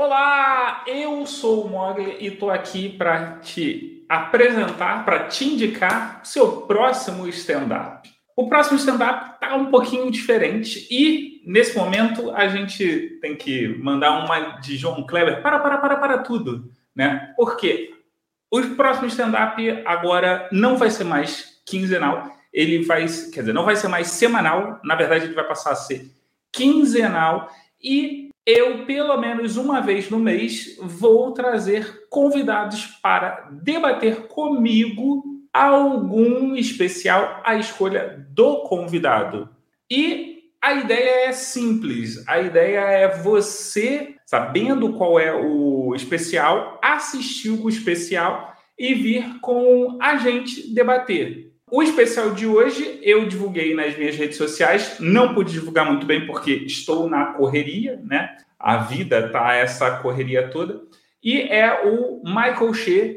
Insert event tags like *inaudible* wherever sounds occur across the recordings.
Olá, eu sou o Mogli e estou aqui para te apresentar, para te indicar seu próximo stand-up. O próximo stand-up está um pouquinho diferente e, nesse momento, a gente tem que mandar uma de João Kleber. Para, para, para, para tudo, né? Porque o próximo stand-up agora não vai ser mais quinzenal, ele vai, quer dizer, não vai ser mais semanal, na verdade ele vai passar a ser quinzenal. E eu, pelo menos uma vez no mês, vou trazer convidados para debater comigo algum especial à escolha do convidado. E a ideia é simples. A ideia é você, sabendo qual é o especial, assistir o especial e vir com a gente debater. O especial de hoje eu divulguei nas minhas redes sociais, não pude divulgar muito bem porque estou na correria, né? A vida tá essa correria toda. E é o Michael Shea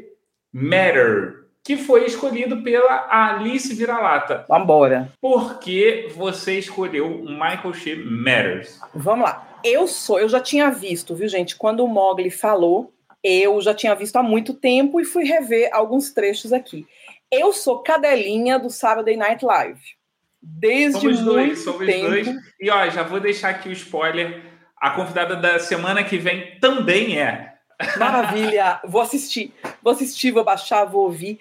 Matter, que foi escolhido pela Alice Vira-Lata. Vambora. Por que você escolheu Michael Shea Matters? Vamos lá. Eu sou, eu já tinha visto, viu, gente? Quando o Mogli falou, eu já tinha visto há muito tempo e fui rever alguns trechos aqui. Eu sou cadelinha do Saturday Night Live. Desde somos muito dois, somos tempo. dois. E ó, já vou deixar aqui o spoiler. A convidada da semana que vem também é. Maravilha! *laughs* Vou assistir, vou assistir, vou baixar, vou ouvir.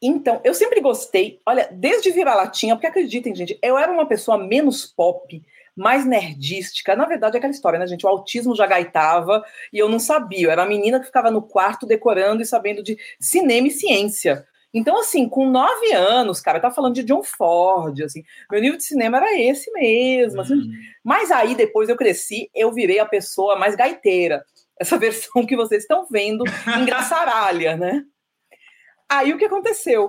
Então, eu sempre gostei, olha, desde virar latinha, porque acreditem, gente, eu era uma pessoa menos pop, mais nerdística. Na verdade, é aquela história, né, gente? O autismo já gaitava e eu não sabia. Eu era a menina que ficava no quarto decorando e sabendo de cinema e ciência. Então, assim, com nove anos, cara, tá falando de John Ford, assim, meu nível de cinema era esse mesmo. Assim, uhum. Mas aí, depois eu cresci, eu virei a pessoa mais gaiteira. Essa *laughs* versão que vocês estão vendo, engraçaralha, né? Aí o que aconteceu?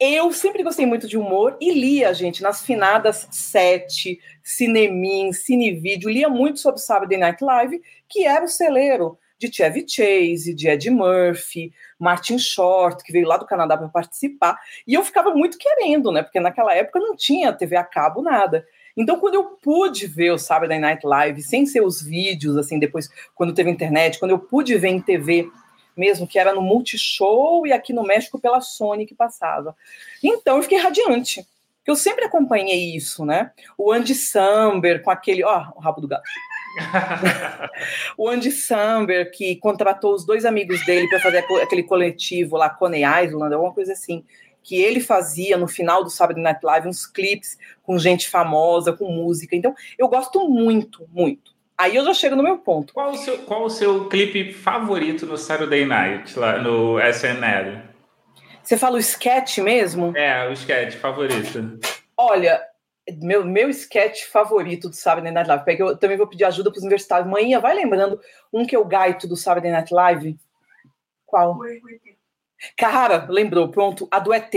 Eu sempre gostei muito de humor e lia, gente, nas finadas sete, Cinemin, Cinevídeo, lia muito sobre o Saturday Night Live, que era o celeiro de Chevy Chase, de Ed Murphy, Martin Short, que veio lá do Canadá para participar. E eu ficava muito querendo, né? Porque naquela época não tinha TV a cabo, nada. Então, quando eu pude ver o Saturday Night Live, sem ser os vídeos, assim, depois, quando teve internet, quando eu pude ver em TV mesmo, que era no Multishow e aqui no México pela Sony que passava. Então, eu fiquei radiante. Eu sempre acompanhei isso, né? O Andy Samberg com aquele, ó, o rabo do gato. O Andy Samberg, que contratou os dois amigos dele para fazer aquele coletivo lá, Coney Island, alguma coisa assim, que ele fazia no final do Saturday Night Live uns clipes com gente famosa, com música. Então, eu gosto muito, muito. Aí eu já chego no meu ponto. Qual o seu, qual o seu clipe favorito no Saturday Night, lá no SNL? Você fala o sketch mesmo? É, o sketch favorito. Olha, meu, meu sketch favorito do Saturday Night Live. Porque eu também vou pedir ajuda para os universitários. Manhã, vai lembrando um que eu gaito do Saturday Night Live? Qual? Cara, lembrou, pronto, a do ET.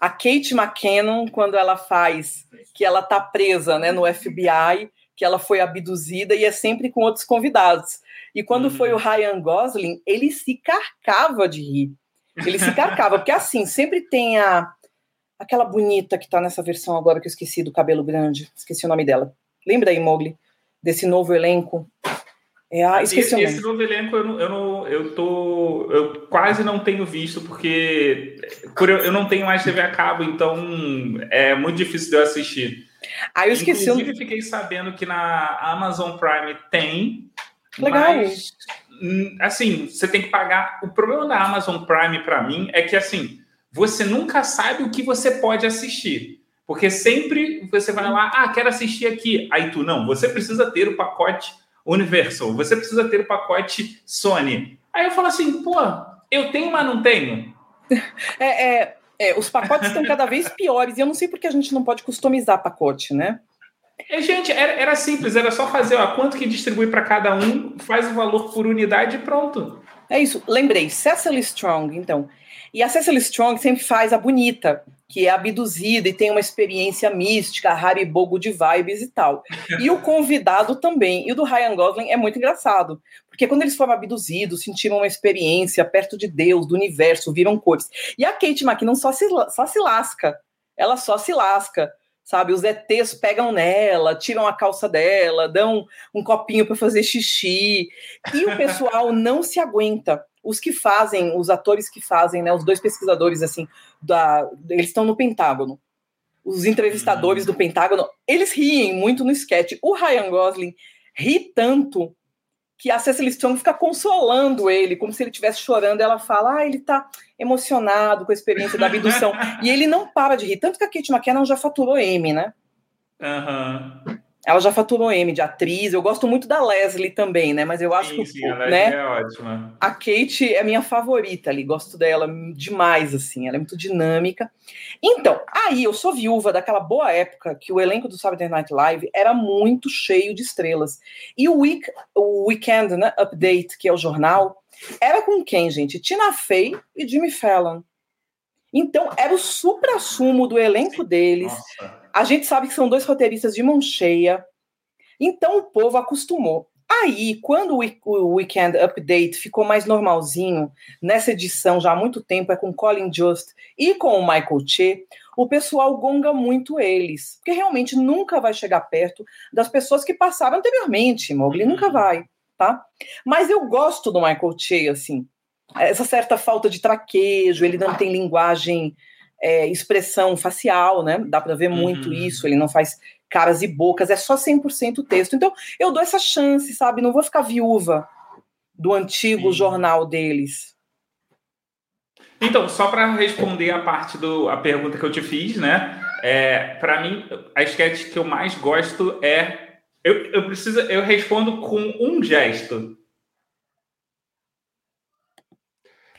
A Kate McKinnon, quando ela faz que ela tá presa né, no FBI, que ela foi abduzida e é sempre com outros convidados. E quando uhum. foi o Ryan Gosling, ele se carcava de rir. Ele se carcava, porque assim, sempre tem a, Aquela bonita que tá nessa versão agora que eu esqueci do cabelo grande. Esqueci o nome dela. Lembra aí, Mogli? Desse novo elenco? É, ah, esqueci esse, esse novo elenco eu não, eu não, eu tô, eu quase não tenho visto porque por eu, não tenho mais TV a cabo, então é muito difícil de eu assistir. Ah, eu esqueci. Inclusive, fiquei sabendo que na Amazon Prime tem. Legal. Mas, hum, assim, você tem que pagar. O problema da Amazon Prime para mim é que assim você nunca sabe o que você pode assistir. Porque sempre você vai lá, ah, quero assistir aqui. Aí tu, não, você precisa ter o pacote Universal, você precisa ter o pacote Sony. Aí eu falo assim, pô, eu tenho, mas não tenho. *laughs* É, é, é os pacotes estão cada vez piores e eu não sei porque a gente não pode customizar pacote, né? É, gente, era, era simples, era só fazer, ó, quanto que distribui para cada um, faz o valor por unidade e pronto. É isso, lembrei, Cecily Strong, então, e a Cecily Strong sempre faz a bonita, que é abduzida e tem uma experiência mística, haribogo de vibes e tal. E o convidado também. E o do Ryan Gosling é muito engraçado, porque quando eles foram abduzidos, sentiram uma experiência perto de Deus, do universo, viram cores. E a Kate McKinnon só se, só se lasca. Ela só se lasca. Sabe? Os ETs pegam nela, tiram a calça dela, dão um copinho para fazer xixi, e o pessoal *laughs* não se aguenta. Os que fazem, os atores que fazem, né, os dois pesquisadores assim, da, eles estão no Pentágono. Os entrevistadores do Pentágono, eles riem muito no sketch. O Ryan Gosling ri tanto que a Cecily Strong fica consolando ele, como se ele estivesse chorando. Ela fala, ah, ele está emocionado com a experiência da abdução. *laughs* e ele não para de rir. Tanto que a Kate McKinnon já faturou M, né? Uhum. Ela já faturou M de atriz. Eu gosto muito da Leslie também, né? Mas eu acho sim, que sim, a né? é ótima. A Kate é minha favorita ali, gosto dela demais, assim, ela é muito dinâmica. Então, aí eu sou viúva daquela boa época que o elenco do Saturday Night Live era muito cheio de estrelas. E o, week, o Weekend né, Update, que é o jornal, era com quem, gente? Tina Fey e Jimmy Fallon. Então, era o supra-sumo do elenco deles. Nossa. A gente sabe que são dois roteiristas de mão cheia. Então, o povo acostumou. Aí, quando o Week- o Weekend Update ficou mais normalzinho, nessa edição já há muito tempo, é com Colin Jost e com o Michael Che, o pessoal gonga muito eles, porque realmente nunca vai chegar perto das pessoas que passaram anteriormente, Mowgli nunca vai, tá? Mas eu gosto do Michael Che, assim, essa certa falta de traquejo, ele não tem linguagem, é, expressão facial, né? Dá para ver muito Uhum. isso, ele não faz caras e bocas, é só 100% texto. Então, eu dou essa chance, sabe? Não vou ficar viúva do antigo Sim. jornal deles. Então, só para responder a parte do a pergunta que eu te fiz, né? É, para mim, a sketch que eu mais gosto é eu, eu preciso eu respondo com um gesto.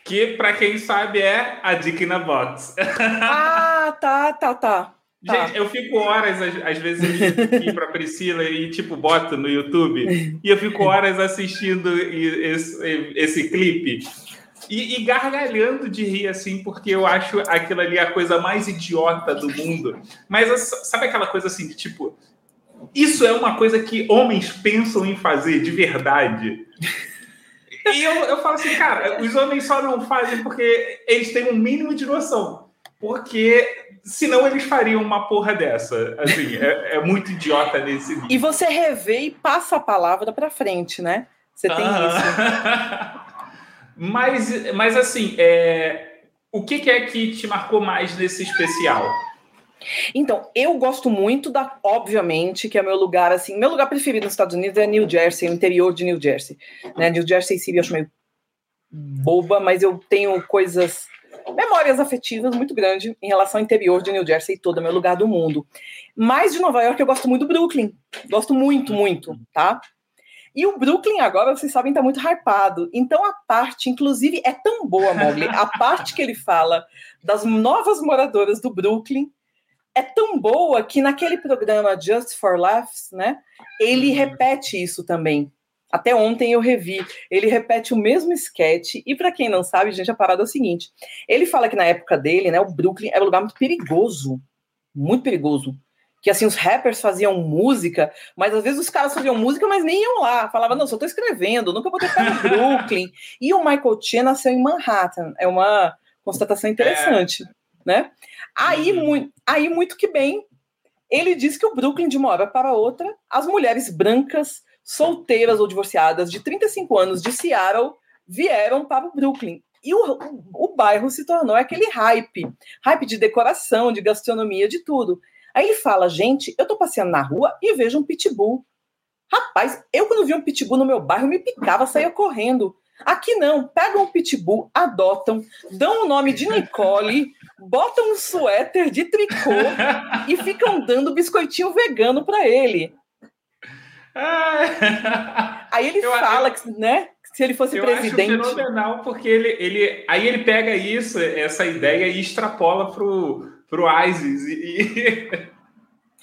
Que para quem sabe é a Dick na Box. ah, tá, tá, tá. Tá. Gente, eu fico horas, às, vezes, aqui pra Priscila e, tipo, boto no YouTube, e eu fico horas assistindo esse, esse clipe. E, e gargalhando de rir, assim, porque eu acho aquilo ali a coisa mais idiota do mundo. Mas sabe aquela coisa assim, de tipo, isso é uma coisa que homens pensam em fazer de verdade. E eu, eu falo assim, cara, os homens só não fazem porque eles têm um mínimo de noção. Porque senão eles fariam uma porra dessa. Assim, é, é muito idiota nesse nível. E você revê e passa a palavra para frente, né? Você tem isso. *laughs* Mas, mas assim, é, o que, que é que te marcou mais nesse especial? Então, eu gosto muito da, obviamente, que é meu lugar, assim, meu lugar preferido nos Estados Unidos é New Jersey, o interior de New Jersey. Né? New Jersey City eu acho meio boba, mas eu tenho coisas, memórias afetivas muito grandes em relação ao interior de New Jersey e todo, meu lugar do mundo. Mas de Nova York eu gosto muito do Brooklyn, gosto muito, muito, tá? E o Brooklyn agora, vocês sabem, tá muito hypado. Então a parte, inclusive, é tão boa, Mogli, a parte que ele fala das novas moradoras do Brooklyn é tão boa que naquele programa Just for Laughs, né, ele Uhum. repete isso também. Até ontem eu revi. Ele repete o mesmo sketch. E para quem não sabe, gente, a parada é o seguinte: ele fala que na época dele, né, o Brooklyn era um lugar muito perigoso, muito perigoso. Que assim, os rappers faziam música, mas às vezes os caras faziam música, mas nem iam lá. Falava, não, só tô escrevendo, nunca vou ter pé no *laughs* Brooklyn. E o Michael Che nasceu em Manhattan. É uma constatação interessante, né? Aí, Uhum. muito, aí, muito que bem, ele diz que o Brooklyn, de uma hora para outra, as mulheres brancas, solteiras ou divorciadas de 35 anos de Seattle vieram para o Brooklyn. E o, o, o bairro se tornou aquele hype hype de decoração, de gastronomia, de tudo. Aí ele fala: gente, eu tô passeando na rua e vejo um pitbull. Rapaz, eu quando vi um pitbull no meu bairro, me picava, saía correndo. Aqui não, pegam um pitbull, adotam, dão o nome de Nicole, botam um suéter de tricô e ficam dando biscoitinho vegano para ele. Aí ele Eu- fala que, né, que se ele fosse Eu presidente. acho fenomenal, porque ele, ele, aí ele pega isso, essa ideia, e extrapola pro, pro ISIS. E-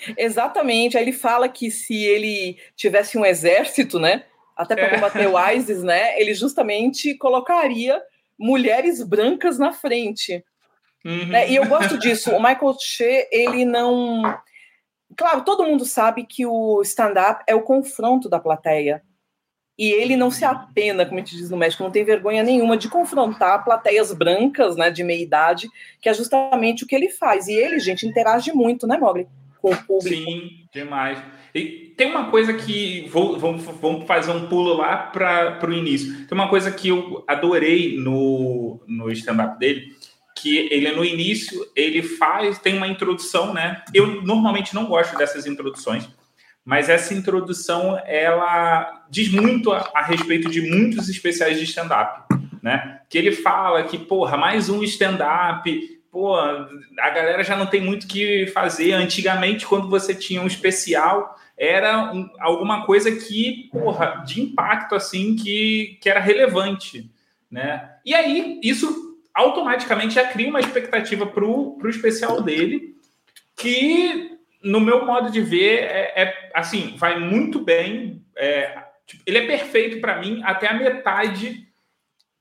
*laughs* Exatamente. Aí ele fala que se ele tivesse um exército, né, até para É. combater o ISIS, né, ele justamente colocaria mulheres brancas na frente. Uhum. né? E eu gosto disso. O Michael Che, ele não. Claro, todo mundo sabe que o stand-up é o confronto da plateia. E ele não se apena, como a gente diz no México, não tem vergonha nenhuma de confrontar plateias brancas, né, de meia idade, que é justamente o que ele faz. E ele, gente, interage muito, né, Mogli? Com o público. Sim, demais. E tem uma coisa que. Vou, vamos, vamos fazer um pulo lá para o início. Tem uma coisa que eu adorei no, no stand-up dele, que ele no início ele faz, tem uma introdução, né? Eu normalmente não gosto dessas introduções, mas essa introdução ela diz muito a, a respeito de muitos especiais de stand-up, né? Que ele fala que, porra, mais um stand-up pô, a galera já não tem muito que fazer. Antigamente, quando você tinha um especial, era um, alguma coisa que, porra, de impacto, assim, que, que era relevante, né? E aí, isso automaticamente já cria uma expectativa para o especial dele, que, no meu modo de ver, é, é assim, vai muito bem. É, tipo, ele é perfeito para mim até a metade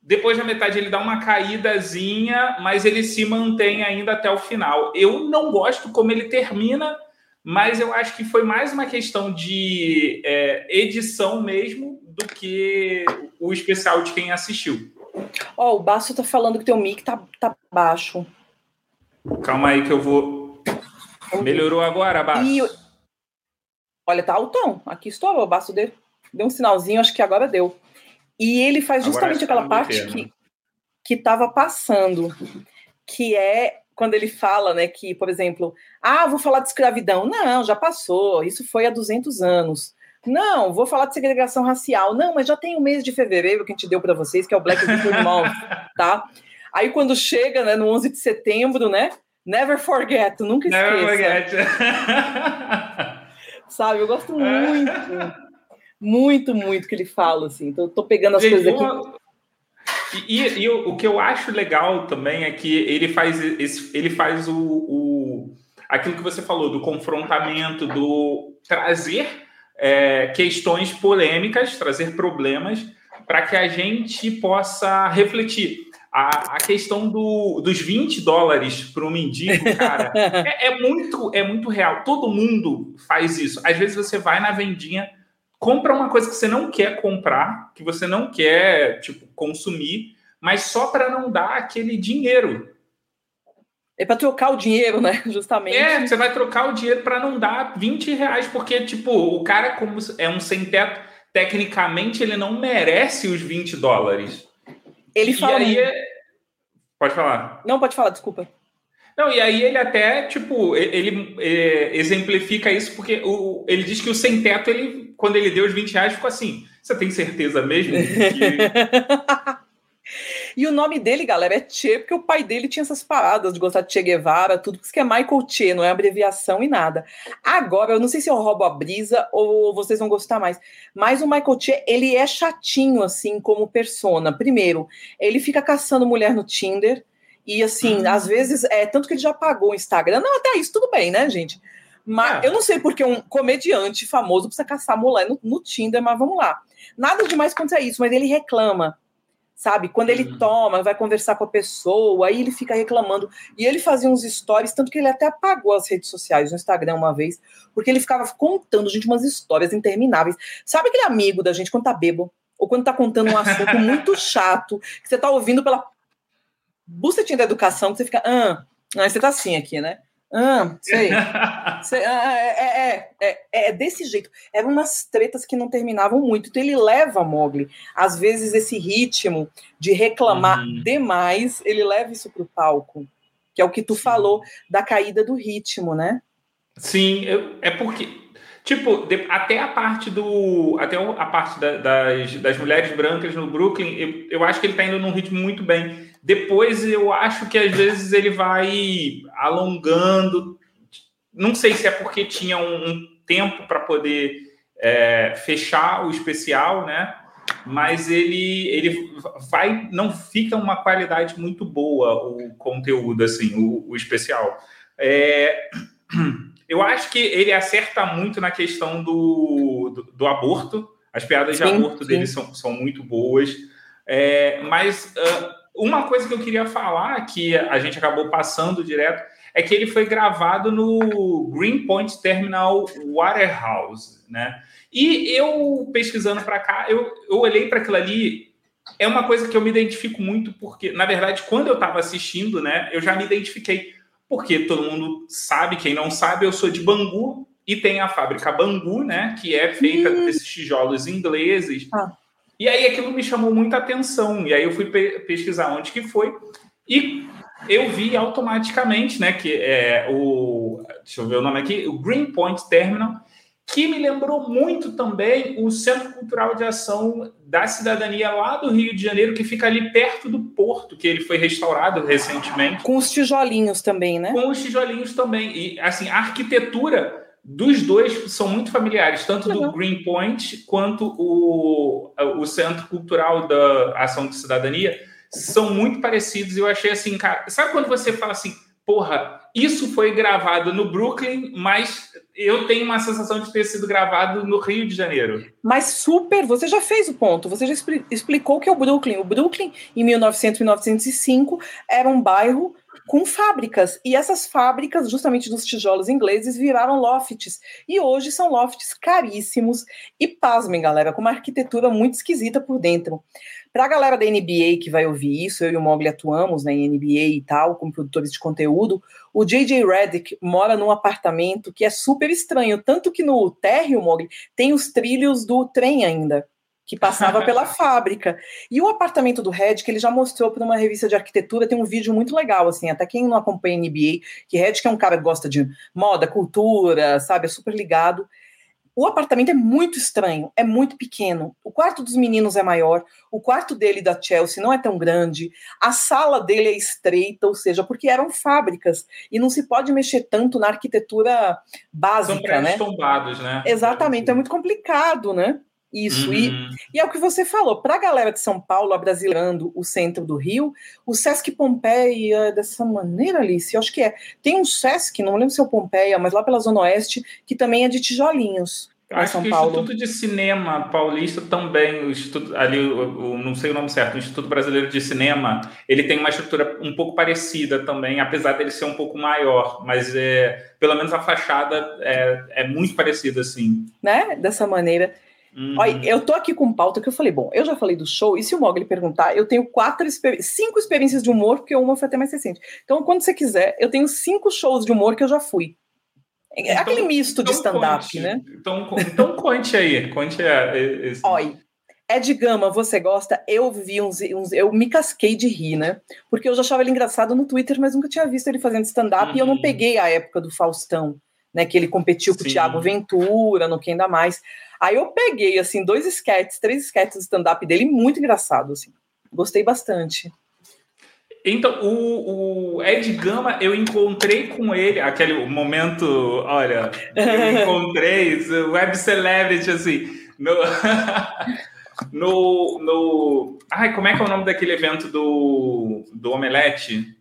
depois da metade ele dá uma caídazinha, mas ele se mantém ainda até o final. Eu não gosto como ele termina, mas eu acho que foi mais uma questão de é, edição mesmo do que o especial de quem assistiu. Ó, oh, o Basso tá falando que teu mic tá, tá baixo. Calma aí que eu vou. Melhorou agora, Basso? E... Olha, tá altão. Aqui estou, o Basso deu, deu um sinalzinho, acho que agora deu. E ele faz justamente aquela parte que que estava passando, que é quando ele fala, né, que, por exemplo, ah, vou falar de escravidão. Não, já passou, isso foi há 200 anos. Não, vou falar de segregação racial. Não, mas já tem o mês de fevereiro que a gente deu para vocês, que é o Black History *laughs* Month, tá? Aí quando chega, né, no 11 de setembro, né, never forget, nunca esqueça. Never forget. *laughs* Sabe, eu gosto *laughs* muito muito, muito que ele fala, assim. Então, tô pegando as Gente, coisas aqui. E, e, e o, o, que eu acho legal também é que ele faz, esse, ele faz o, o aquilo que você falou, do confrontamento, do trazer é, questões polêmicas, trazer problemas para que a gente possa refletir. A, a questão do, dos 20 dólares para um mendigo, cara, *laughs* é, é, muito, é muito real. Todo mundo faz isso. Às vezes você vai na vendinha compra uma coisa que você não quer comprar, que você não quer, tipo, consumir, mas só para não dar aquele dinheiro. É para trocar o dinheiro, né? *laughs* Justamente. É, você vai trocar o dinheiro para não dar 20 reais, porque, tipo, o cara, como é um sem-teto, tecnicamente ele não merece os 20 dólares. Ele fala. E aí, é... Pode falar. Não, pode falar, desculpa. Não, e aí ele até, tipo, ele, exemplifica isso porque o, ele diz que o sem-teto, ele, quando ele deu os 20 reais, ficou assim, você tem certeza mesmo que... *laughs* E o nome dele, galera, é Che, porque o pai dele tinha essas paradas de gostar de Che Guevara, tudo, porque é Michael Che, não é abreviação e nada. Agora, eu não sei se eu roubo a brisa ou vocês vão gostar mais, mas o Michael Che, ele é chatinho, assim, como persona. Primeiro, ele fica caçando mulher no Tinder, e assim, às vezes, é tanto que ele já pagou o Instagram. Não, até isso tudo bem, né, gente? Mas é. eu não sei porque um comediante famoso precisa caçar mulher no, no, Tinder, mas vamos lá. Nada demais quanto é isso, mas ele reclama, sabe? Quando ele uhum. toma, vai conversar com a pessoa, aí ele fica reclamando. E ele fazia uns stories, tanto que ele até apagou as redes sociais no Instagram uma vez, porque ele ficava contando, gente, umas histórias intermináveis. Sabe aquele amigo da gente quando tá bebo? Ou quando tá contando um assunto muito chato, que você tá ouvindo pela bucetinha da educação que você fica, ah, aí você tá assim aqui, né? Ah, sei. *laughs* sei ah, é, é, é, é, desse jeito. Eram umas tretas que não terminavam muito. Então ele leva Mogli. Às vezes, esse ritmo de reclamar uhum. demais, ele leva isso para o palco. Que é o que tu Sim. falou da caída do ritmo, né? Sim, eu, é porque Tipo, de, até a parte do. Até a parte da, das, das mulheres brancas no Brooklyn, eu, eu acho que ele está indo num ritmo muito bem. Depois eu acho que às vezes ele vai alongando. Não sei se é porque tinha um, um tempo para poder é, fechar o especial, né? Mas ele, ele vai. Não fica uma qualidade muito boa o conteúdo, assim, o, o especial. É. *clears throat* Eu acho que ele acerta muito na questão do, do, do aborto. As piadas sim, de aborto sim. dele são, são muito boas. É, mas uh, uma coisa que eu queria falar, que a gente acabou passando direto, é que ele foi gravado no Greenpoint Terminal Waterhouse, né? E eu, pesquisando para cá, eu, eu olhei para aquilo ali, é uma coisa que eu me identifico muito, porque, na verdade, quando eu estava assistindo, né, eu já me identifiquei porque todo mundo sabe, quem não sabe, eu sou de Bangu e tem a fábrica Bangu, né, que é feita desses tijolos ingleses. Ah. E aí aquilo me chamou muita atenção. E aí eu fui pe pesquisar onde que foi e eu vi automaticamente, né, que é o deixa eu ver o nome aqui, o Greenpoint Terminal, que me lembrou muito também o Centro Cultural de Ação da Cidadania lá do Rio de Janeiro, que fica ali perto do porto, que ele foi restaurado recentemente. Com os tijolinhos também, né? Com os tijolinhos também. E, assim, a arquitetura dos dois são muito familiares, tanto do Greenpoint quanto o, o Centro Cultural da Ação de Cidadania são muito parecidos. E eu achei assim, cara, sabe quando você fala assim, porra, isso foi gravado no Brooklyn, mas eu tenho uma sensação de ter sido gravado no Rio de Janeiro. Mas super, você já fez o ponto, você já explicou que é o Brooklyn. O Brooklyn, em 1900 e 1905, era um bairro com fábricas. E essas fábricas, justamente dos tijolos ingleses, viraram lofts. E hoje são lofts caríssimos. E pasmem, galera, com uma arquitetura muito esquisita por dentro. Para a galera da NBA que vai ouvir isso, eu e o Mogli atuamos né, em NBA e tal, como produtores de conteúdo. O JJ Redick mora num apartamento que é super estranho, tanto que no térreo, Mogli, tem os trilhos do trem ainda, que passava pela *laughs* fábrica. E o apartamento do Redick, ele já mostrou para uma revista de arquitetura, tem um vídeo muito legal, assim, até quem não acompanha NBA, que Redick é um cara que gosta de moda, cultura, sabe, é super ligado. O apartamento é muito estranho, é muito pequeno. O quarto dos meninos é maior, o quarto dele da Chelsea não é tão grande, a sala dele é estreita, ou seja, porque eram fábricas e não se pode mexer tanto na arquitetura básica, São né? tombados, né? Exatamente, é muito complicado, né? Isso. Uhum. E, e é o que você falou. Para a galera de São Paulo, abrasilando o centro do Rio, o Sesc Pompeia é dessa maneira, Alice, eu acho que é. Tem um Sesc, não lembro se é o Pompeia, mas lá pela Zona Oeste, que também é de tijolinhos. Acho São que Paulo. o Instituto de Cinema Paulista também, o Instituto, ali, o, o, não sei o nome certo, o Instituto Brasileiro de Cinema, ele tem uma estrutura um pouco parecida também, apesar dele ser um pouco maior, mas é, pelo menos a fachada é, é muito parecida, assim. Né? Dessa maneira. Uhum. Olha, eu tô aqui com pauta que eu falei, bom, eu já falei do show, e se o Mogli perguntar, eu tenho quatro, cinco experiências de humor, porque uma foi até mais recente. Então, quando você quiser, eu tenho cinco shows de humor que eu já fui. É então, aquele misto então de stand-up, né? Então, então conte aí, conte esse... Olha, Ed Gama, você gosta? Eu vi uns, uns, Eu me casquei de rir, né? Porque eu já achava ele engraçado no Twitter, mas nunca tinha visto ele fazendo stand-up uhum. e eu não uhum. peguei a época do Faustão, né? Que ele competiu com Sim. o Thiago Ventura, no Quem Dá Mais. Aí eu peguei, assim, dois sketches, três sketches de stand-up dele, muito engraçado, assim. Gostei bastante. Então, o, o, Ed Gama, eu encontrei com ele, aquele momento, olha, eu *laughs* encontrei, web celebrity, assim, no, *laughs* no, no... Ai, como é que é o nome daquele evento do, do Omelete?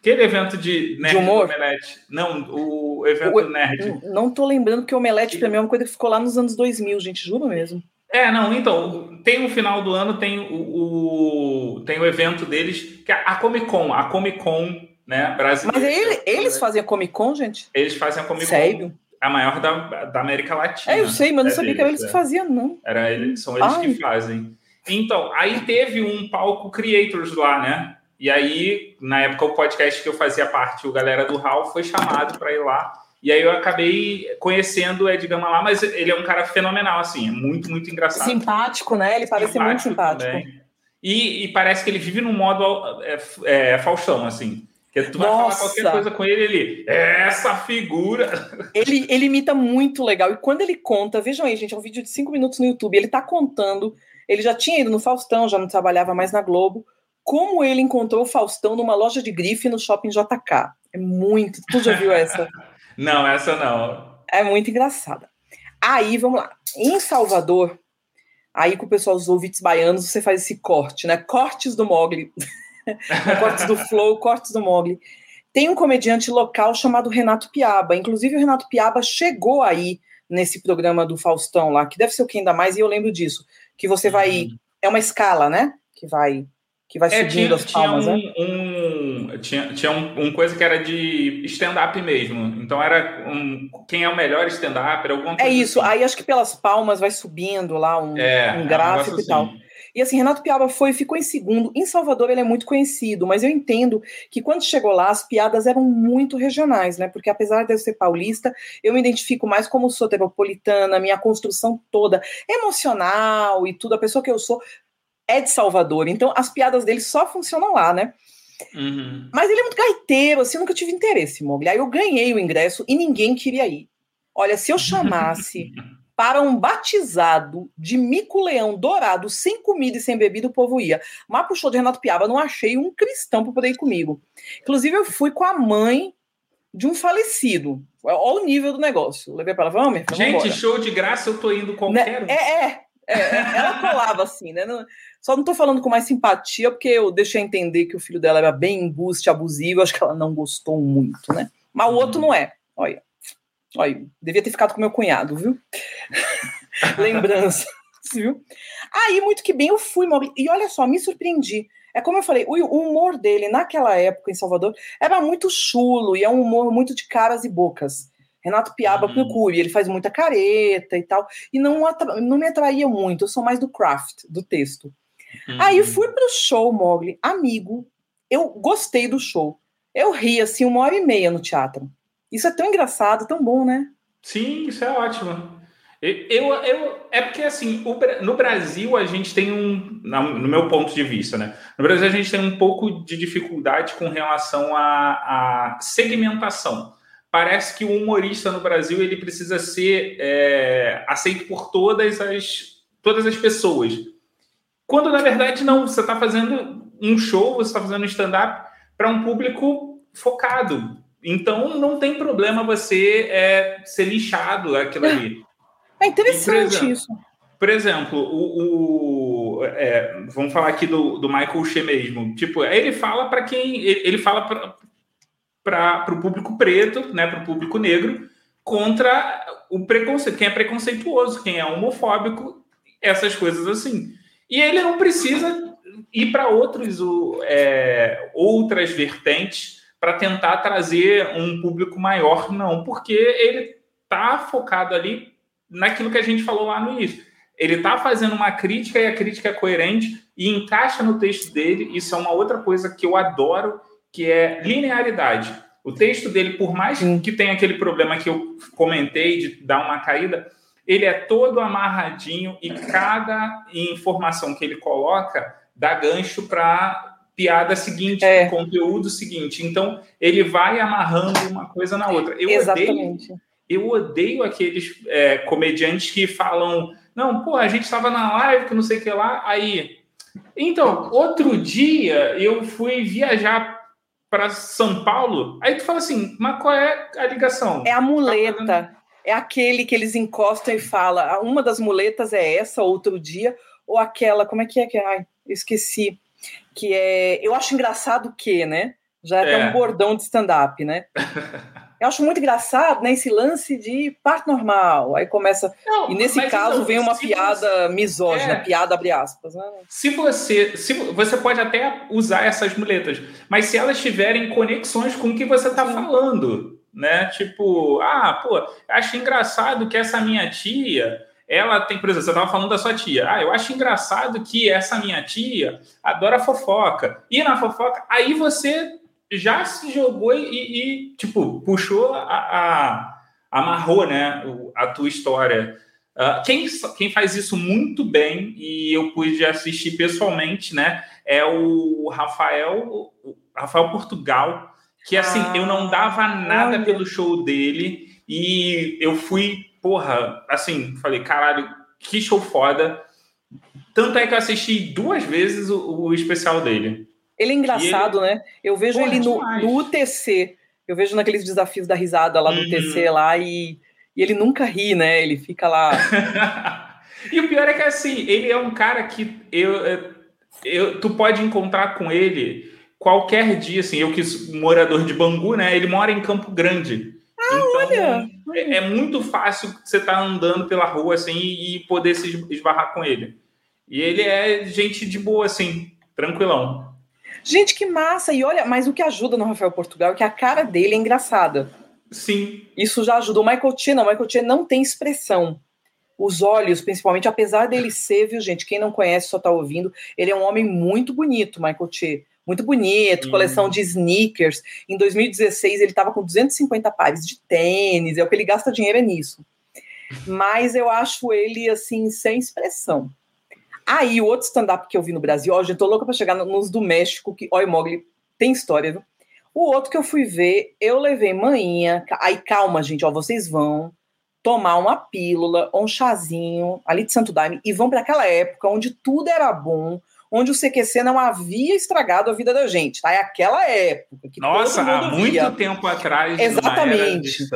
Aquele evento de nerd de humor? Omelete. Não, o evento o, nerd. Não tô lembrando que o Omelete pra mim é uma coisa que ficou lá nos anos 2000, gente, juro mesmo. É, não, então, tem no final do ano, tem o, o, tem o evento deles, que é a Comic Con, a Comic Con, né, brasileira. Mas ele, eles fazem a Comic Con, gente? Eles fazem a Comic Con. Sério? A maior da, da América Latina. É, eu sei, mas não é sabia deles, que era eles é. que faziam, não. Era eles, são eles Ai. que fazem. Então, aí teve um palco Creators lá, né? E aí, na época, o podcast que eu fazia parte, o Galera do Hall, foi chamado para ir lá. E aí eu acabei conhecendo o Ed Gama lá, mas ele é um cara fenomenal, assim, é muito, muito engraçado. Simpático, né? Ele parece simpático muito simpático. E, e, parece que ele vive num modo é, é, Faustão, assim. Que tu vai Nossa. falar qualquer coisa com ele, ele. Essa figura. *laughs* Ele, ele imita muito legal. E quando ele conta, vejam aí, gente, é um vídeo de cinco minutos no YouTube. Ele tá contando. Ele já tinha ido no Faustão, já não trabalhava mais na Globo como ele encontrou o Faustão numa loja de grife no shopping JK. É muito. Tu já viu essa? *laughs* não, essa não. É muito engraçada. Aí, vamos lá. Em Salvador, aí com o pessoal dos ouvintes baianos, você faz esse corte, né? Cortes do Mogli. *laughs* cortes do Flow, cortes do Mogli. Tem um comediante local chamado Renato Piaba. Inclusive, o Renato Piaba chegou aí nesse programa do Faustão lá, que deve ser o que ainda mais, e eu lembro disso. Que você vai. Uhum. É uma escala, né? Que vai que vai é, subindo tinha, as palmas, tinha um, né? um, tinha, tinha um, um, coisa que era de stand-up mesmo. Então era um, quem é o melhor stand-up, É isso, assim. aí acho que pelas palmas vai subindo lá um, é, um é gráfico um e tal. Assim. E assim, Renato Piaba foi, ficou em segundo. Em Salvador ele é muito conhecido, mas eu entendo que quando chegou lá as piadas eram muito regionais, né? Porque apesar de eu ser paulista, eu me identifico mais como soteropolitana, minha construção toda emocional e tudo, a pessoa que eu sou é de Salvador. Então as piadas dele só funcionam lá, né? Uhum. Mas ele é muito gaiteiro, assim, eu nunca tive interesse, Mogli. Aí eu ganhei o ingresso e ninguém queria ir. Olha, se eu chamasse *laughs* para um batizado de mico-leão dourado, sem comida e sem bebida, o povo ia. Mas pro show de Renato Piaba, não achei um cristão para poder ir comigo. Inclusive, eu fui com a mãe de um falecido. Olha o nível do negócio. Eu levei para ela, vamos, Gente, embora. show de graça, eu tô indo qualquer né? É, é, é, ela colava assim, né? Só não tô falando com mais simpatia, porque eu deixei entender que o filho dela era bem embuste, abusivo, acho que ela não gostou muito, né? Mas o outro não é. Olha. Olha, devia ter ficado com meu cunhado, viu? *laughs* Lembrança, viu? Aí, muito que bem, eu fui, e olha só, me surpreendi. É como eu falei, o humor dele naquela época em Salvador era muito chulo e é um humor muito de caras e bocas. Renato Piaba uhum. procure, ele faz muita careta e tal, e não, não me atraía muito, eu sou mais do craft, do texto. Uhum. Aí fui pro show, Mogli, amigo, eu gostei do show. Eu ri assim uma hora e meia no teatro. Isso é tão engraçado, tão bom, né? Sim, isso é ótimo. Eu, eu, é porque, assim, no Brasil a gente tem um, no meu ponto de vista, né? No Brasil a gente tem um pouco de dificuldade com relação à, à segmentação. Parece que o humorista no Brasil ele precisa ser é, aceito por todas as, todas as pessoas. Quando, na verdade, não. Você está fazendo um show, você está fazendo um stand-up para um público focado. Então, não tem problema você é, ser lixado aquilo ali. É interessante por exemplo, isso. Por exemplo, o, o é, vamos falar aqui do, do Michael Shea mesmo. Tipo, ele fala para quem. Ele, ele fala para o público preto, né, para o público negro, contra o preconceito, quem é preconceituoso, quem é homofóbico, essas coisas assim. E ele não precisa ir para outros é, outras vertentes para tentar trazer um público maior, não, porque ele está focado ali naquilo que a gente falou lá no início. Ele está fazendo uma crítica e a crítica é coerente e encaixa no texto dele. Isso é uma outra coisa que eu adoro, que é linearidade. O texto dele, por mais que tenha aquele problema que eu comentei de dar uma caída, ele é todo amarradinho e cada informação que ele coloca dá gancho para piada seguinte, é. conteúdo seguinte. Então, ele vai amarrando uma coisa na outra. Eu Exatamente. Odeio, eu odeio aqueles é, comediantes que falam: não, pô, a gente estava na live, que não sei o que lá. Aí. Então, outro dia eu fui viajar para São Paulo. Aí tu fala assim: mas qual é a ligação? É a muleta. Tá é aquele que eles encostam e fala, ah, uma das muletas é essa, outro dia, ou aquela, como é que é que ai, eu esqueci que é. Eu acho engraçado que, né? Já é, é. um bordão de stand-up, né? *laughs* Eu acho muito engraçado né, esse lance de parte normal. Aí começa. Não, e nesse caso não, vem uma piada você... misógina, é. piada abre aspas. Né? Se você. Se, você pode até usar essas muletas, mas se elas tiverem conexões com o que você está falando, né? Tipo, ah, pô, acho engraçado que essa minha tia ela tem, por exemplo, você estava falando da sua tia. Ah, eu acho engraçado que essa minha tia adora fofoca. E na fofoca, aí você já se jogou e, e tipo, puxou a, a, amarrou, né, a tua história. Uh, quem, quem faz isso muito bem, e eu pude assistir pessoalmente, né, é o Rafael, o Rafael Portugal, que assim, ah, eu não dava nada olha. pelo show dele, e eu fui porra, assim, falei, caralho, que show foda. Tanto é que eu assisti duas vezes o, o especial dele. Ele é engraçado, ele... né? Eu vejo porra, ele no, no, UTC. Eu vejo naqueles desafios da risada lá no uhum. UTC lá e, e ele nunca ri, né? Ele fica lá. *laughs* e o pior é que assim, ele é um cara que eu, eu, tu pode encontrar com ele qualquer dia, assim, eu que sou morador de Bangu, né? Ele mora em Campo Grande. Ah, então, olha! É, é, muito fácil você estar tá andando pela rua assim e poder se esbarrar com ele. E ele é gente de boa, assim, tranquilão. Gente, que massa! E olha, mas o que ajuda no Rafael Portugal é que a cara dele é engraçada. Sim. Isso já ajudou. O Michael Che, não. O Michael Che não tem expressão. os olhos, principalmente, apesar dele ser, viu, gente? Quem não conhece só tá ouvindo, ele é um homem muito bonito, Michael Che. Muito bonito, coleção de sneakers. Em 2016, ele estava com 250 pares de tênis, é o que ele gasta dinheiro é nisso. Mas eu acho ele, assim, sem expressão. Aí, o outro stand-up que eu vi no Brasil, ó, gente, tô louca para chegar nos do México, que, ó, Mogli, tem história, viu? O outro que eu fui ver, eu levei manhinha. Aí, calma, gente, ó, vocês vão tomar uma pílula, um chazinho ali de Santo Daime e vão para aquela época onde tudo era bom, onde o CQC não havia estragado a vida da gente, tá? É aquela época que Nossa, há muito via. tempo atrás. Exatamente.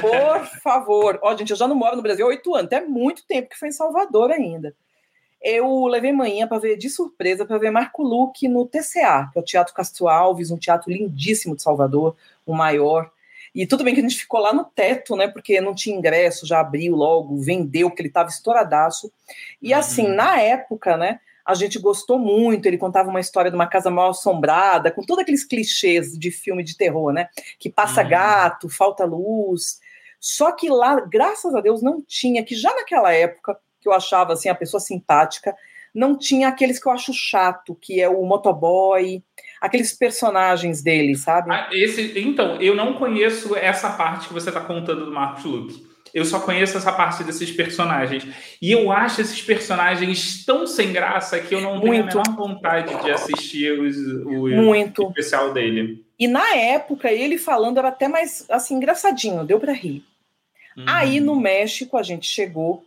Por favor. Ó, gente, eu já não moro no Brasil há oito anos, é muito tempo que foi em Salvador ainda. Eu levei manhã para ver de surpresa para ver Marco Luque no TCA, que é o Teatro Castro Alves, um teatro lindíssimo de Salvador, o maior. E tudo bem que a gente ficou lá no teto, né? Porque não tinha ingresso, já abriu logo, vendeu, porque ele estava estouradaço. E assim, uhum. na época, né? A gente gostou muito. Ele contava uma história de uma casa mal assombrada, com todos aqueles clichês de filme de terror, né? Que passa uhum. gato, falta luz. Só que lá, graças a Deus, não tinha, que já naquela época, que eu achava assim, a pessoa simpática, não tinha aqueles que eu acho chato, que é o motoboy, aqueles personagens dele, sabe? Ah, esse, então, eu não conheço essa parte que você está contando do Marcos Luke. Eu só conheço essa parte desses personagens. E eu acho esses personagens tão sem graça que eu não Muito. tenho a menor vontade de assistir os, o Muito. especial dele. E na época, ele falando era até mais assim, engraçadinho, deu para rir. Uhum. Aí no México a gente chegou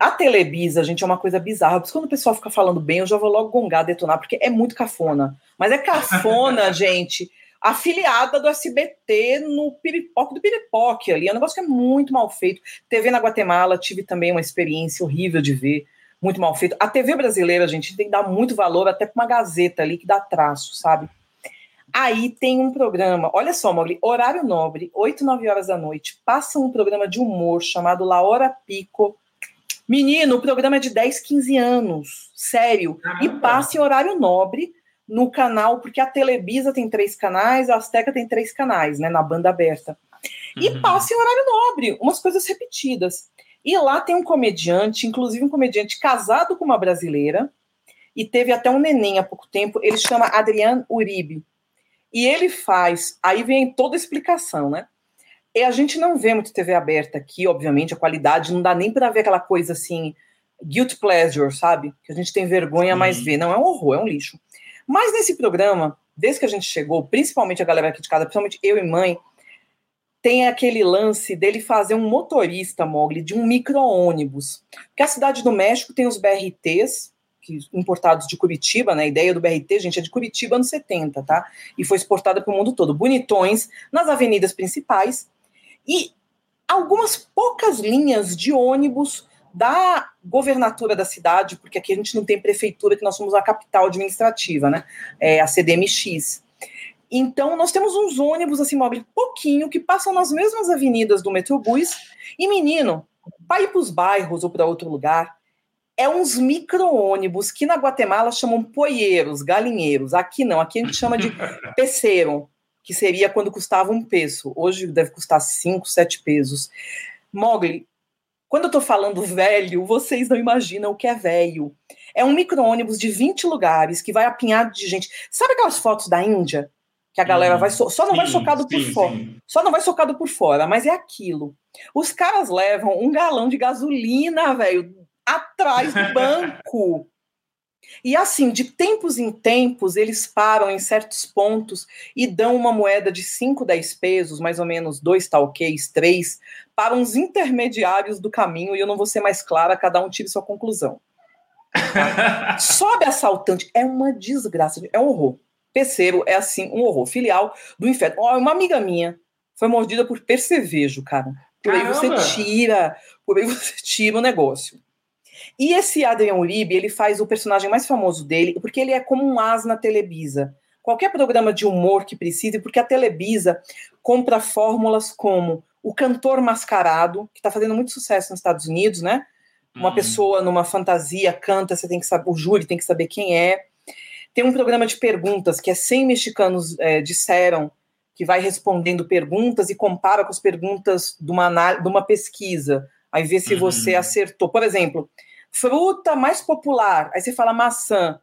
a Televisa, gente, é uma coisa bizarra. Porque quando o pessoal fica falando bem, eu já vou logo gongar, detonar, porque é muito cafona. Mas é cafona, *laughs* gente, afiliada do SBT no piripoque do piripoque ali. É um negócio que é muito mal feito. TV na Guatemala, tive também uma experiência horrível de ver. Muito mal feito. A TV brasileira, gente, tem que dar muito valor até para uma gazeta ali que dá traço, sabe? Aí tem um programa, olha só, Mogli, horário nobre, 8, 9 horas da noite, passa um programa de humor chamado La Hora Pico, Menino, o programa é de 10, 15 anos, sério. Caramba. E passa em horário nobre no canal, porque a Televisa tem três canais, a Azteca tem três canais, né, na banda aberta. E uhum. passa em horário nobre, umas coisas repetidas. E lá tem um comediante, inclusive um comediante casado com uma brasileira, e teve até um neném há pouco tempo, ele chama Adriano Uribe. E ele faz, aí vem toda a explicação, né? E a gente não vê muito TV aberta aqui, obviamente, a qualidade não dá nem para ver aquela coisa assim, guilt pleasure, sabe? Que a gente tem vergonha, mais vê. Não, é um horror, é um lixo. Mas nesse programa, desde que a gente chegou, principalmente a galera aqui de casa, principalmente eu e mãe, tem aquele lance dele fazer um motorista, Mogli, de um micro-ônibus. Porque a cidade do México tem os BRTs, que, importados de Curitiba, né? A ideia do BRT, gente, é de Curitiba anos 70, tá? E foi exportada para o mundo todo. Bonitões, nas avenidas principais, e algumas poucas linhas de ônibus da governatura da cidade, porque aqui a gente não tem prefeitura, que nós somos a capital administrativa, né? É a CDMX. Então, nós temos uns ônibus assim, móveis pouquinho, que passam nas mesmas avenidas do Metrobus. E, menino, para ir para os bairros ou para outro lugar, é uns micro-ônibus que na Guatemala chamam poieiros, galinheiros. Aqui não, aqui a gente chama de *laughs* peceiro que seria quando custava um peso. Hoje deve custar cinco, sete pesos. Mogli, quando eu estou falando velho, vocês não imaginam o que é velho. É um micro-ônibus de 20 lugares que vai apinhado de gente. Sabe aquelas fotos da Índia? Que a galera hum, vai so só não sim, vai socado por fora. Só não vai socado por fora, mas é aquilo. Os caras levam um galão de gasolina, velho, atrás do *laughs* banco. E assim, de tempos em tempos, eles param em certos pontos e dão uma moeda de 5, 10 pesos, mais ou menos dois talquês, três, para uns intermediários do caminho, e eu não vou ser mais clara, cada um tire sua conclusão. *laughs* Sobe assaltante, é uma desgraça, é um horror. Peceiro é assim, um horror. Filial do inferno. Uma amiga minha foi mordida por percevejo, cara. Por Caramba. aí você tira, por aí você *laughs* tira o negócio. E esse Adrian Uribe, ele faz o personagem mais famoso dele, porque ele é como um as na Televisa. Qualquer programa de humor que precise, porque a Televisa compra fórmulas como o cantor mascarado, que está fazendo muito sucesso nos Estados Unidos, né? Uma uhum. pessoa numa fantasia canta, você tem que saber, o júri tem que saber quem é. Tem um programa de perguntas que é 100 mexicanos é, disseram, que vai respondendo perguntas e compara com as perguntas de uma, de uma pesquisa Aí vê se uhum. você acertou. Por exemplo, fruta mais popular. Aí você fala maçã.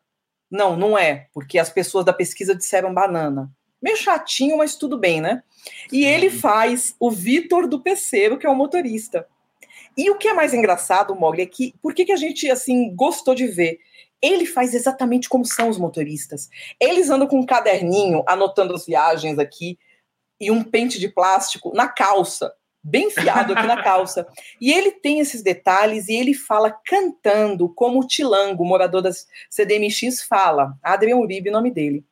Não, não é, porque as pessoas da pesquisa disseram banana. Meio chatinho, mas tudo bem, né? E ele faz o Vitor do Peceiro, que é o motorista. E o que é mais engraçado, Mogli, é que por que, que a gente assim gostou de ver? Ele faz exatamente como são os motoristas. Eles andam com um caderninho anotando as viagens aqui e um pente de plástico na calça, bem enfiado aqui na *laughs* calça. E ele tem esses detalhes e ele fala cantando, como o Tilango, morador da CDMX, fala. Adrian Uribe, nome dele.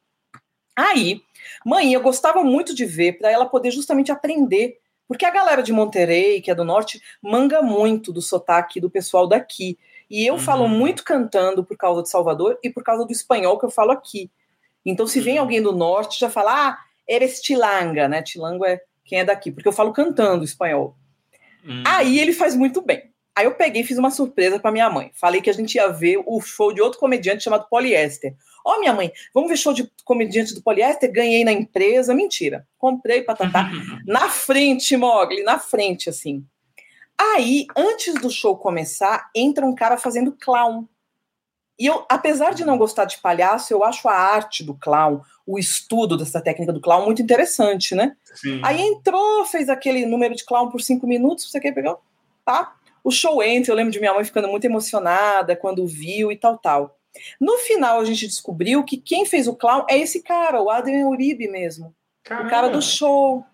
Aí, mãe, eu gostava muito de ver para ela poder justamente aprender, porque a galera de Monterrey, que é do norte, manga muito do sotaque do pessoal daqui. E eu uhum. falo muito cantando por causa de Salvador e por causa do espanhol que eu falo aqui. Então, se vem uhum. alguém do norte, já fala, ah, eres tilanga, né? Tilango é quem é daqui, porque eu falo cantando espanhol. Uhum. Aí ele faz muito bem. Aí eu peguei e fiz uma surpresa para minha mãe. Falei que a gente ia ver o show de outro comediante chamado Poliéster. Ó, oh, minha mãe, vamos ver show de comediante do poliéster? Ganhei na empresa. Mentira. Comprei, patatá. *laughs* na frente, Mogli, na frente, assim. Aí, antes do show começar, entra um cara fazendo clown. E eu, apesar de não gostar de palhaço, eu acho a arte do clown, o estudo dessa técnica do clown muito interessante, né? Sim. Aí entrou, fez aquele número de clown por cinco minutos, você quer pegar? Tá. O show entra, eu lembro de minha mãe ficando muito emocionada quando viu e tal, tal. No final, a gente descobriu que quem fez o clown é esse cara, o Adrian Uribe mesmo. Caramba. O cara do show.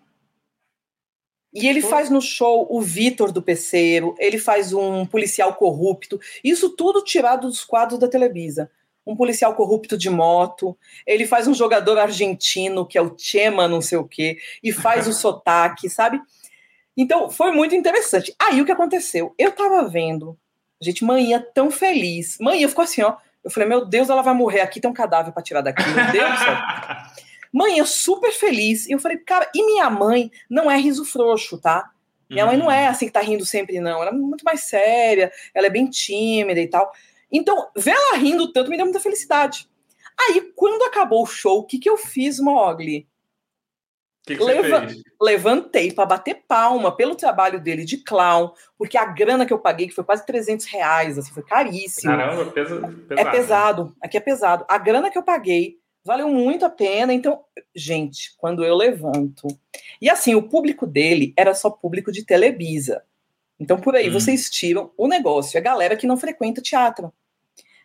E ele faz no show o Vitor do Peceiro, ele faz um policial corrupto, isso tudo tirado dos quadros da Televisa. Um policial corrupto de moto, ele faz um jogador argentino, que é o Chema, não sei o quê, e faz o *laughs* sotaque, sabe? Então, foi muito interessante. Aí, o que aconteceu? Eu tava vendo, gente, manhã tão feliz. Manhã ficou assim, ó, eu falei, meu Deus, ela vai morrer aqui, tem um cadáver para tirar daqui, meu Deus do céu. *laughs* Mãe, eu super feliz. E eu falei, cara, e minha mãe não é riso frouxo, tá? Minha uhum. mãe não é uhum. assim que tá rindo sempre, não. Ela é muito mais séria, ela é bem tímida e tal. Então, ver ela rindo tanto me deu muita felicidade. Aí, quando acabou o show, o que, que eu fiz, Mogli? Que que Leva levantei para bater palma pelo trabalho dele de clown, porque a grana que eu paguei, que foi quase 300 reais, assim, foi caríssimo. Caramba, pesa, pesado. É pesado, aqui é pesado. A grana que eu paguei valeu muito a pena. Então, gente, quando eu levanto. E assim, o público dele era só público de Televisa. Então, por aí, hum. vocês tiram o negócio. A galera que não frequenta teatro.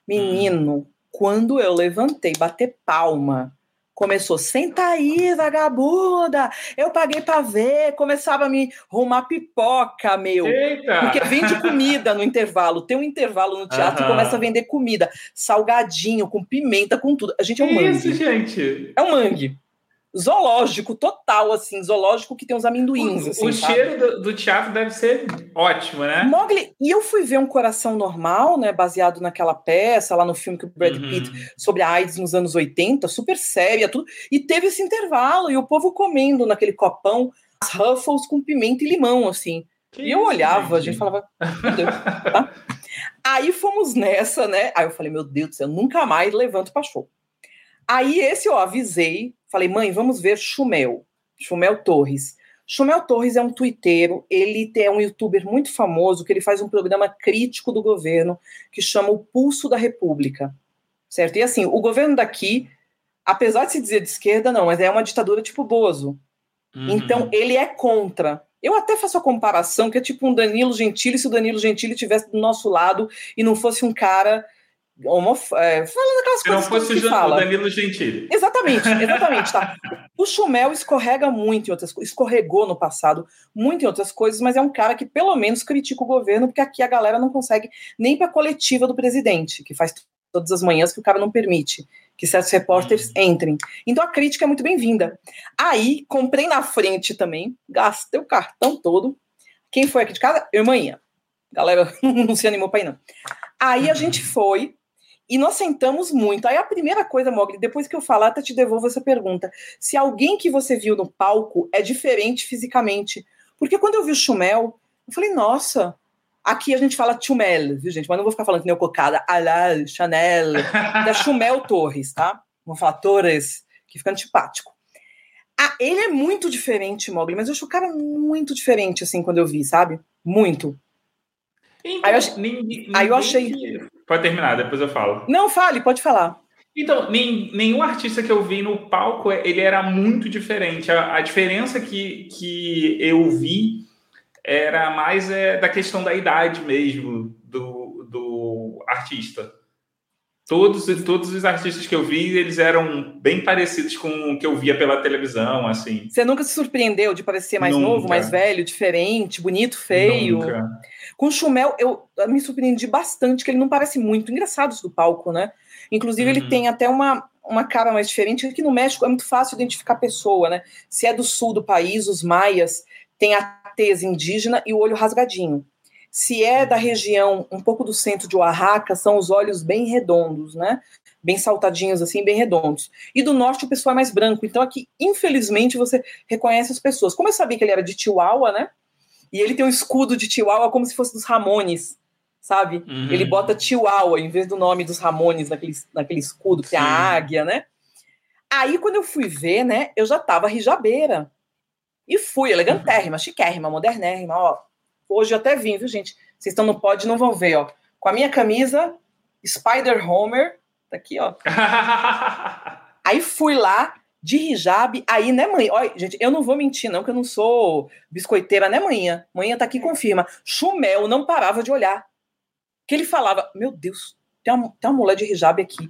Menino, hum. quando eu levantei, bater palma começou, senta aí, vagabunda, eu paguei para ver, começava a me arrumar pipoca, meu. Eita. Porque vende comida no intervalo, tem um intervalo no teatro uhum. e começa a vender comida, salgadinho, com pimenta, com tudo. A gente é um mangue. Isso, gente. É um mangue zoológico total, assim, zoológico que tem uns amendoins. O, assim, o cheiro do, do, teatro deve ser ótimo, né? Mogli, e eu fui ver um coração normal, né? Baseado naquela peça lá no filme que o Brad uhum. Pitt sobre a AIDS nos anos 80, super séria, tudo. E teve esse intervalo, e o povo comendo naquele copão as Ruffles com pimenta e limão, assim. Que e eu olhava, gente? a gente falava, meu Deus, tá? *laughs* Aí fomos nessa, né? Aí eu falei, meu Deus do céu, nunca mais levanto para show. Aí esse eu avisei, falei, mãe, vamos ver Chumel, Chumel Torres. Chumel Torres é um twitteiro, ele é um youtuber muito famoso, que ele faz um programa crítico do governo, que chama o Pulso da República, certo? E assim, o governo daqui, apesar de se dizer de esquerda, não, mas é uma ditadura tipo Bozo. Uhum. Então, ele é contra. Eu até faço a comparação, que é tipo um Danilo Gentili, se o Danilo Gentili estivesse do nosso lado e não fosse um cara homof... É, falando aquelas Se coisas não fosse que o fala. Danilo Gentili. Exatamente, *laughs* exatamente, tá. O Chumel escorrega muito em outras coisas, escorregou no passado muito em outras coisas, mas é um cara que pelo menos critica o governo, porque aqui a galera não consegue nem para a coletiva do presidente, que faz todas as manhãs que o cara não permite que certos repórteres uhum. entrem. Então a crítica é muito bem-vinda. Aí, comprei na frente também, gastei o cartão todo. Quem foi aqui de casa? Irmãinha. Galera *laughs* não se animou para ir, não. Aí a gente foi, e nós sentamos muito. Aí a primeira coisa, Mogli, depois que eu falar, até te devolvo essa pergunta. Se alguém que você viu no palco é diferente fisicamente. Porque quando eu vi o Chumel, eu falei, nossa, aqui a gente fala Chumel, viu, gente? Mas não vou ficar falando que nem o cocada, Alá, Chanel, da Chumel Torres, tá? Vamos falar Torres, que fica antipático. Ah, ele é muito diferente, Mogli, mas eu acho o cara muito diferente, assim, quando eu vi, sabe? Muito. Então, aí eu, ach... ninguém, aí eu achei. Que... Pode terminar, depois eu falo. Não, fale, pode falar. Então, nem, nenhum artista que eu vi no palco, ele era muito diferente. A, a diferença que, que eu vi era mais é, da questão da idade mesmo do, do artista. Todos, todos os artistas que eu vi, eles eram bem parecidos com o que eu via pela televisão, assim. Você nunca se surpreendeu de parecer mais nunca. novo, mais velho, diferente, bonito, feio? Nunca. Com o Chumel, eu me surpreendi bastante, que ele não parece muito engraçado do palco, né? Inclusive, uhum. ele tem até uma, uma cara mais diferente, Aqui no México é muito fácil identificar a pessoa, né? Se é do sul do país, os maias têm a tez indígena e o olho rasgadinho. Se é da região um pouco do centro de Oaxaca, são os olhos bem redondos, né? Bem saltadinhos, assim, bem redondos. E do norte o pessoal é mais branco. Então aqui, infelizmente, você reconhece as pessoas. Como eu sabia que ele era de Chihuahua, né? E ele tem um escudo de Chihuahua como se fosse dos Ramones, sabe? Uhum. Ele bota Chihuahua em vez do nome dos Ramones naquele, naquele escudo, que é a águia, né? Aí, quando eu fui ver, né, eu já tava rijabeira. E fui, elegantérrima, chiquérrima, modernérrima, ó. Hoje eu até vim, viu, gente? Vocês estão no pod não vão ver, ó. Com a minha camisa Spider Homer, tá aqui, ó. *laughs* aí fui lá de hijab, aí, né, mãe? Olha, gente, eu não vou mentir, não, que eu não sou biscoiteira, né, manhã? Manhã tá aqui confirma. Chumel não parava de olhar. Que ele falava, meu Deus, tem uma, tem uma mulher de hijab aqui.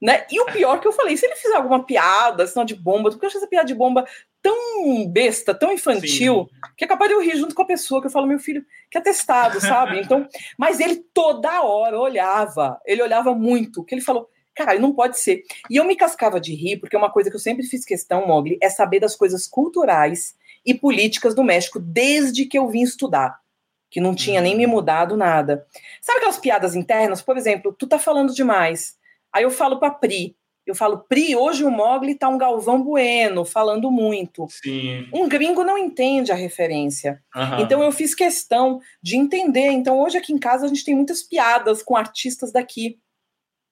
Né? E o pior que eu falei, se ele fizer alguma piada, sinal de bomba, porque eu acho essa piada de bomba tão besta, tão infantil, Sim. que é capaz de eu rir junto com a pessoa, que eu falo, meu filho, que é testado, sabe? Então, mas ele toda hora olhava, ele olhava muito, que ele falou, caralho, não pode ser. E eu me cascava de rir, porque uma coisa que eu sempre fiz questão, Mogli, é saber das coisas culturais e políticas do México desde que eu vim estudar. Que não tinha nem me uhum. mudado nada. Sabe aquelas piadas internas? Por exemplo, tu tá falando demais. Aí eu falo para Pri, eu falo, Pri, hoje o Mogli tá um Galvão Bueno, falando muito. Sim. Um gringo não entende a referência. Uhum. Então eu fiz questão de entender. Então hoje aqui em casa a gente tem muitas piadas com artistas daqui.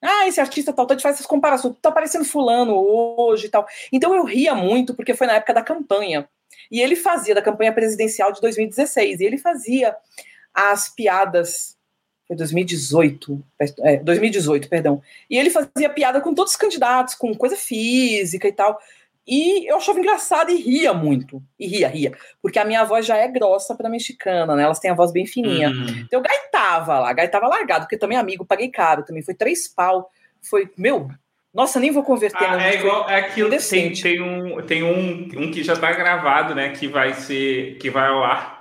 Ah, esse artista tal, gente faz essas comparações. Tá parecendo fulano hoje e tal. Então eu ria muito, porque foi na época da campanha. E ele fazia, da campanha presidencial de 2016, e ele fazia as piadas foi 2018, é, 2018, perdão. E ele fazia piada com todos os candidatos, com coisa física e tal. E eu achava engraçado e ria muito. E ria, ria. Porque a minha voz já é grossa para mexicana, né? Elas têm a voz bem fininha. Uhum. Então eu gaitava lá, gaitava largado, porque também amigo, paguei caro também. Foi três pau. Foi, meu, nossa, nem vou converter. Ah, é igual é aquilo. Tem, tem, um, tem um, um que já está gravado, né? Que vai ser, que vai ao ar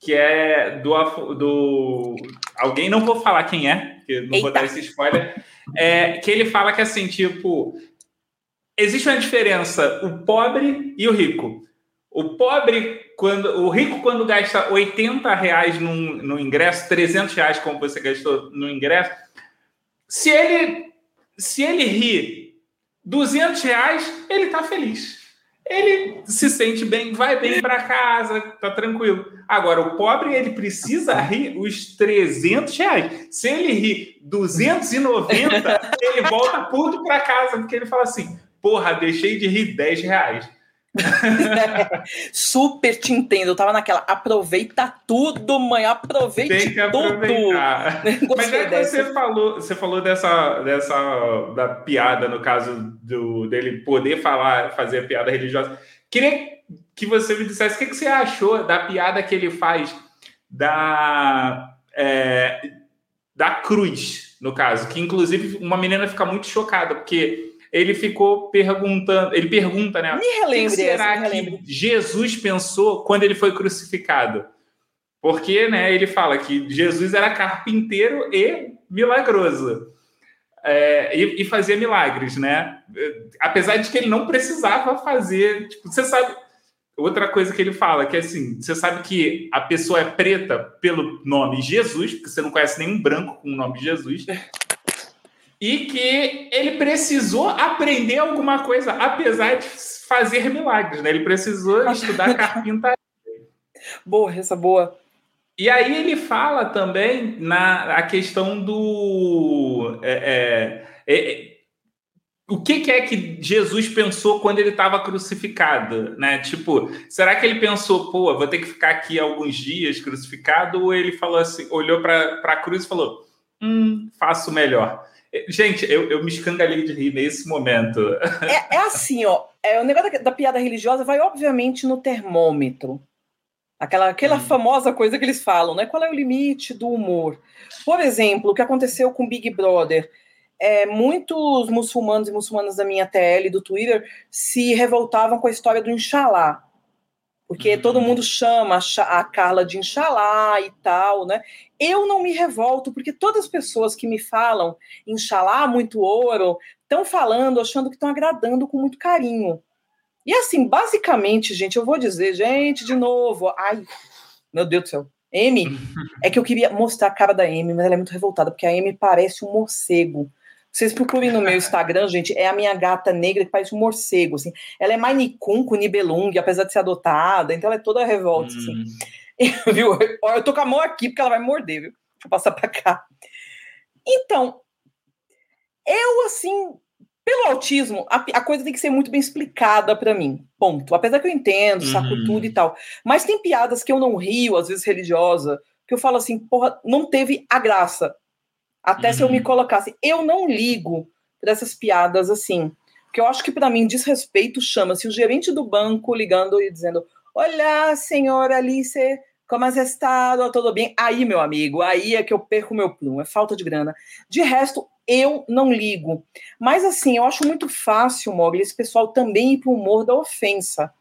que é do, do alguém, não vou falar quem é, porque não Eita. vou dar esse spoiler, é, que ele fala que assim, tipo, existe uma diferença, o pobre e o rico. O pobre, quando o rico, quando gasta 80 reais no, no ingresso, 300 reais como você gastou no ingresso, se ele, se ele ri 200 reais, ele tá feliz ele se sente bem, vai bem para casa, tá tranquilo. Agora, o pobre, ele precisa rir os 300 reais. Se ele rir 290, ele volta puto para casa, porque ele fala assim, porra, deixei de rir 10 reais. *laughs* Super te entendo. Eu tava naquela. Aproveita tudo, mãe. Aproveite Tem que aproveitar. tudo. *laughs* Mas é que você falou, você falou dessa, dessa da piada, no caso do, dele poder falar, fazer piada religiosa. Queria que você me dissesse o que, que você achou da piada que ele faz da, é, da cruz, no caso. Que inclusive uma menina fica muito chocada, porque ele ficou perguntando, ele pergunta, né? Me relembre, que será essa, que Jesus pensou quando ele foi crucificado? Porque, né, ele fala que Jesus era carpinteiro e milagroso. É, e, e, fazia milagres, né? Apesar de que ele não precisava fazer. Tipo, você sabe. Outra coisa que ele fala, que é assim: você sabe que a pessoa é preta pelo nome Jesus, porque você não conhece nenhum branco com o nome Jesus *laughs* e que ele precisou aprender alguma coisa, apesar de fazer milagres, né? Ele precisou *laughs* estudar carpintaria. Boa, essa boa. E aí ele fala também na a questão do é, é, é, o que, que, é que Jesus pensou quando ele estava crucificado, né? Tipo, será que ele pensou, pô, vou ter que ficar aqui alguns dias crucificado? Ou ele falou assim, olhou para a cruz e falou, hum, faço melhor. Gente, eu, eu me escangalhei de rir nesse momento. É, é assim, ó. É, o negócio da, da, piada religiosa vai, obviamente, no termômetro. Aquela, aquela hum. famosa coisa que eles falam, né? Qual é o limite do humor? Por exemplo, o que aconteceu com Big Brother é, muitos muçulmanos e muçulmanas da minha TL do Twitter se revoltavam com a história do Inshallah. Porque uhum. todo mundo chama a Carla de Inshallah e tal, né? Eu não me revolto, porque todas as pessoas que me falam Inshallah, muito ouro, estão falando, achando que estão agradando com muito carinho. E assim, basicamente, gente, eu vou dizer, gente, de novo, ai, meu Deus do céu. M, *laughs* é que eu queria mostrar a cara da M, mas ela é muito revoltada, porque a M parece um morcego. Vocês procurem no meu Instagram, gente, é a minha gata negra que parece um morcego, assim. Ela é Maine Coon com Nibelung, apesar de ser adotada, então ela é toda revolta, assim. hum. *laughs* assim. viu? Eu tô com a mão aqui porque ela vai morder, viu? Deixa eu passar pra cá. Então, eu, assim, pelo autismo, a, a coisa tem que ser muito bem explicada para mim, ponto. Apesar que eu entendo, saco uhum. tudo e tal. Mas tem piadas que eu não rio, às vezes religiosa, que eu falo assim, porra, não teve a graça. Até uhum. se eu me uhum. colocasse. Eu não ligo para essas piadas assim. Porque eu acho que, para mim, desrespeito chama-se o gerente do banco ligando e dizendo: Olá, senhora Alice, como has estado? Tudo bem? Aí, meu amigo, aí é que eu perco meu plumo, é falta de grana. De resto, eu não ligo. Mas, assim, eu acho muito fácil, Mogli, esse pessoal também ir para o humor da ofensa.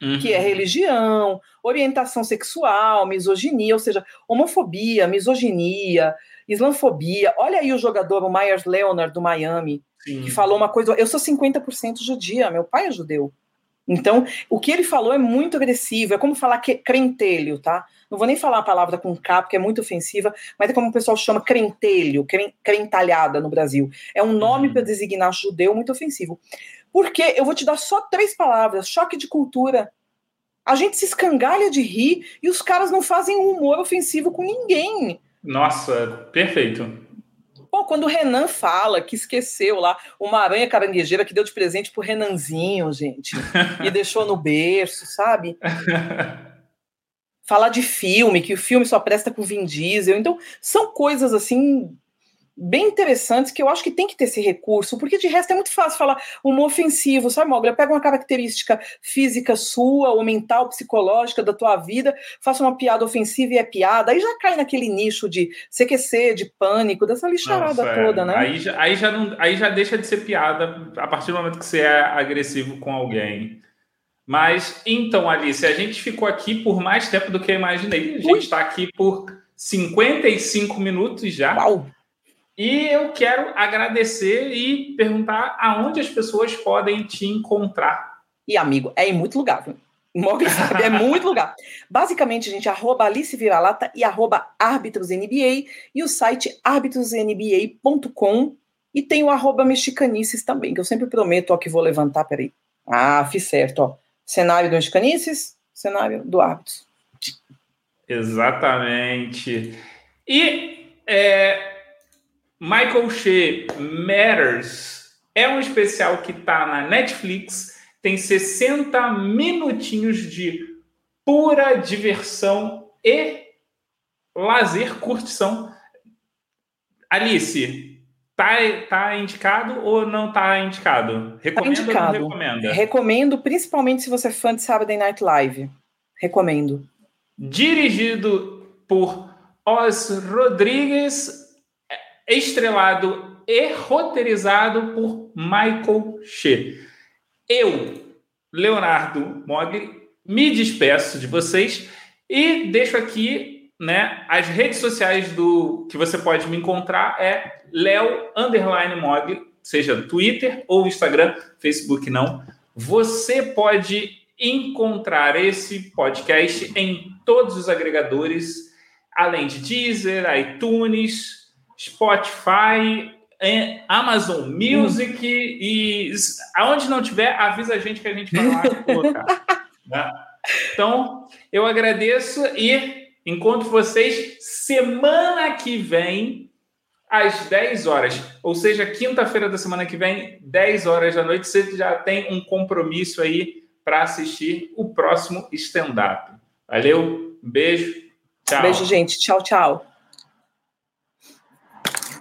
Uhum. Que é religião, orientação sexual, misoginia, ou seja, homofobia, misoginia, islamofobia. Olha aí o jogador, o Myers Leonard, do Miami, Sim. que falou uma coisa. Eu sou 50% judia, meu pai é judeu. Então, o que ele falou é muito agressivo, é como falar que crentelho, tá? Não vou nem falar a palavra com K, porque é muito ofensiva, mas é como o pessoal chama crentelho, crentalhada no Brasil. É um nome uhum. para designar judeu muito ofensivo. Porque eu vou te dar só três palavras: choque de cultura. A gente se escangalha de rir e os caras não fazem um humor ofensivo com ninguém. Nossa, perfeito. Pô, quando o Renan fala que esqueceu lá uma aranha caranguejeira que deu de presente pro Renanzinho, gente, *laughs* e deixou no berço, sabe? Falar de filme, que o filme só presta com Vin Diesel. Então, são coisas assim bem interessantes que eu acho que tem que ter esse recurso, porque de resto é muito fácil falar humor ofensivo, sabe, Moglia? Pega uma característica física sua, ou mental, psicológica da tua vida, faça uma piada ofensiva e é piada, aí já cai naquele nicho de CQC, de pânico, dessa lixarada Nossa, toda, é. né? Aí já, aí, já não, aí já deixa de ser piada a partir do momento que você é agressivo com alguém. Mas, então, Alice, a gente ficou aqui por mais tempo do que eu imaginei. A gente está aqui por 55 minutos já. Uau! E eu quero agradecer e perguntar aonde as pessoas podem te encontrar. E, amigo, é em muito lugar, viu? é muito *laughs* lugar. Basicamente, gente, arroba Alice Vira-Lata e arroba ArbitrosNBA e o site arbitrosnba.com e tem o arroba Mexicanices também, que eu sempre prometo, ó, que vou levantar, peraí. Ah, fiz certo, ó. Cenário do Mexicanices, cenário do Árbitros. Exatamente. E é, Michael Shea Matters é um especial que está na Netflix, tem 60 minutinhos de pura diversão e lazer, curtição. Alice, tá, tá indicado ou não tá indicado? Recomendo tá indicado. ou não recomenda? Recomendo, principalmente se você é fã de Saturday Night Live. Recomendo. Dirigido por Os Rodrigues estrelado e roteirizado por Michael Shea. Eu, Leonardo Mogli, me despeço de vocês e deixo aqui, né, as redes sociais do que você pode me encontrar é Leo underline Mogli, seja Twitter ou Instagram, Facebook não. Você pode encontrar esse podcast em todos os agregadores, além de Deezer, iTunes, Spotify, é, Amazon Music hum. e aonde não tiver, avisa a gente que a gente vai lá colocar. *laughs* né? Então, eu agradeço e encontro vocês semana que vem às 10 horas. Ou seja, quinta-feira da semana que vem, 10 horas da noite, você já tem um compromisso aí para assistir o próximo stand-up. Valeu, beijo, tchau. Beijo, gente. Tchau, tchau.